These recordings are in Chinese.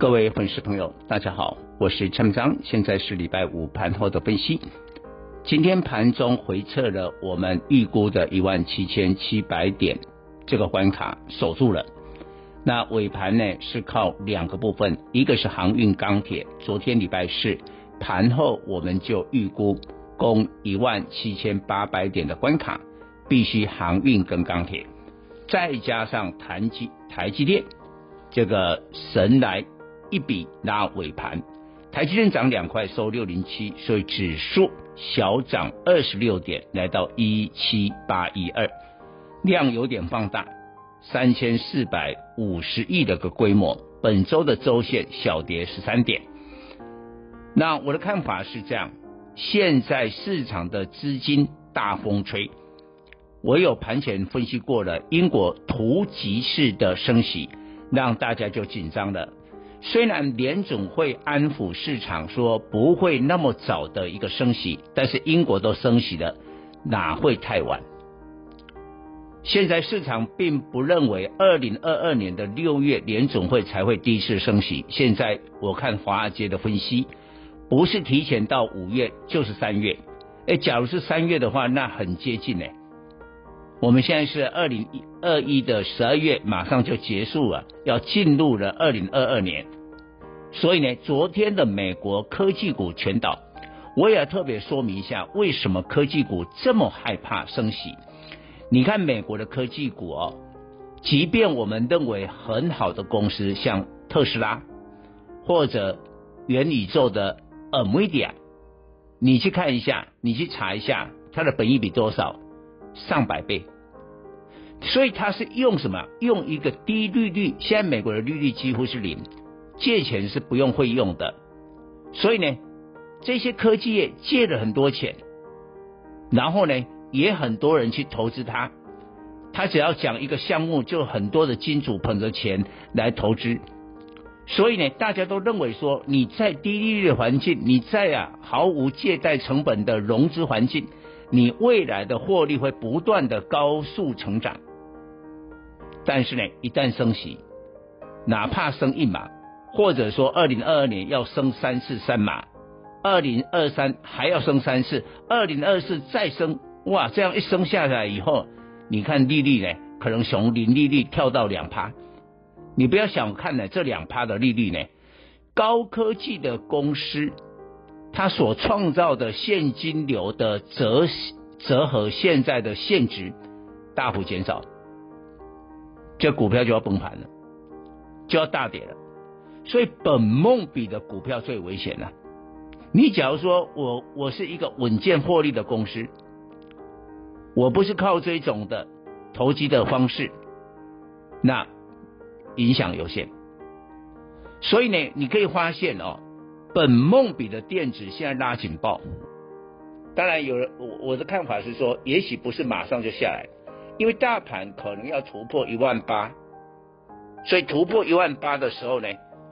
各位粉丝朋友，大家好，我是陈章，现在是礼拜五盘后的分析。今天盘中回测了我们预估的一万七千七百点这个关卡守住了。那尾盘呢是靠两个部分，一个是航运钢铁，昨天礼拜四盘后我们就预估攻一万七千八百点的关卡。必须航运跟钢铁，再加上台积台积电，这个神来一笔拉尾盘，台积电涨两块收六零七，所以指数小涨二十六点，来到一七八一二，量有点放大，三千四百五十亿的个规模，本周的周线小跌十三点。那我的看法是这样，现在市场的资金大风吹。我有盘前分析过了，英国突击式的升息，让大家就紧张了。虽然联总会安抚市场说不会那么早的一个升息，但是英国都升息了，哪会太晚？现在市场并不认为二零二二年的六月联总会才会第一次升息。现在我看华尔街的分析，不是提前到五月就是三月。哎，假如是三月的话，那很接近呢。我们现在是二零二一的十二月，马上就结束了，要进入了二零二二年。所以呢，昨天的美国科技股全倒。我也特别说明一下，为什么科技股这么害怕升息？你看美国的科技股哦，即便我们认为很好的公司，像特斯拉或者元宇宙的 NVIDIA，你去看一下，你去查一下它的本益比多少？上百倍，所以他是用什么？用一个低利率，现在美国的利率几乎是零，借钱是不用费用的。所以呢，这些科技业借了很多钱，然后呢，也很多人去投资它。他只要讲一个项目，就很多的金主捧着钱来投资。所以呢，大家都认为说，你在低利率的环境，你在啊毫无借贷成本的融资环境。你未来的获利会不断的高速成长，但是呢，一旦升息，哪怕升一码，或者说二零二二年要升三次三码，二零二三还要升三次，二零二四再升，哇，这样一升下来以后，你看利率呢，可能从零利率跳到两趴，你不要小看呢这两趴的利率呢，高科技的公司。它所创造的现金流的折折合现在的现值大幅减少，这股票就要崩盘了，就要大跌了。所以本梦比的股票最危险了。你假如说我我是一个稳健获利的公司，我不是靠这种的投机的方式，那影响有限。所以呢，你可以发现哦。本梦比的电子现在拉警报，当然有人我我的看法是说，也许不是马上就下来，因为大盘可能要突破一万八，所以突破一万八的时候呢，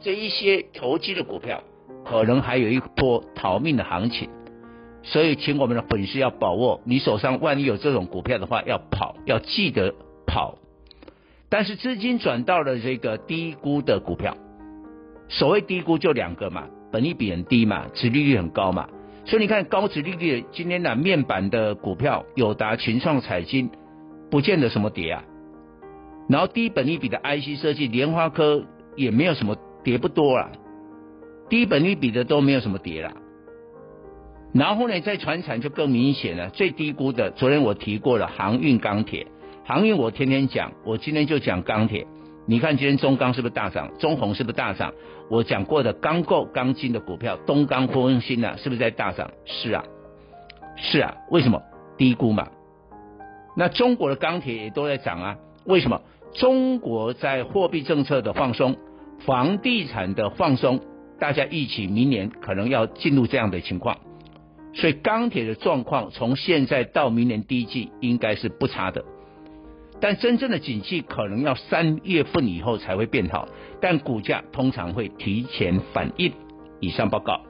这一些投机的股票可能还有一波逃命的行情，所以请我们的粉丝要把握，你手上万一有这种股票的话，要跑，要记得跑，但是资金转到了这个低估的股票，所谓低估就两个嘛。本益比很低嘛，殖利率很高嘛，所以你看高殖利率今天的面板的股票，友达、群创、彩晶，不见得什么跌啊。然后低本利比的 IC 设计，莲花科也没有什么跌不多啊，低本利比的都没有什么跌啦。然后呢，在传产就更明显了，最低估的，昨天我提过了航运钢铁，航运我天天讲，我今天就讲钢铁。你看今天中钢是不是大涨？中红是不是大涨？我讲过的钢构钢筋的股票，东钢、丰兴啊，是不是在大涨？是啊，是啊。为什么？低估嘛。那中国的钢铁也都在涨啊。为什么？中国在货币政策的放松，房地产的放松，大家预期明年可能要进入这样的情况，所以钢铁的状况从现在到明年第一季应该是不差的。但真正的景气可能要三月份以后才会变好，但股价通常会提前反应。以上报告。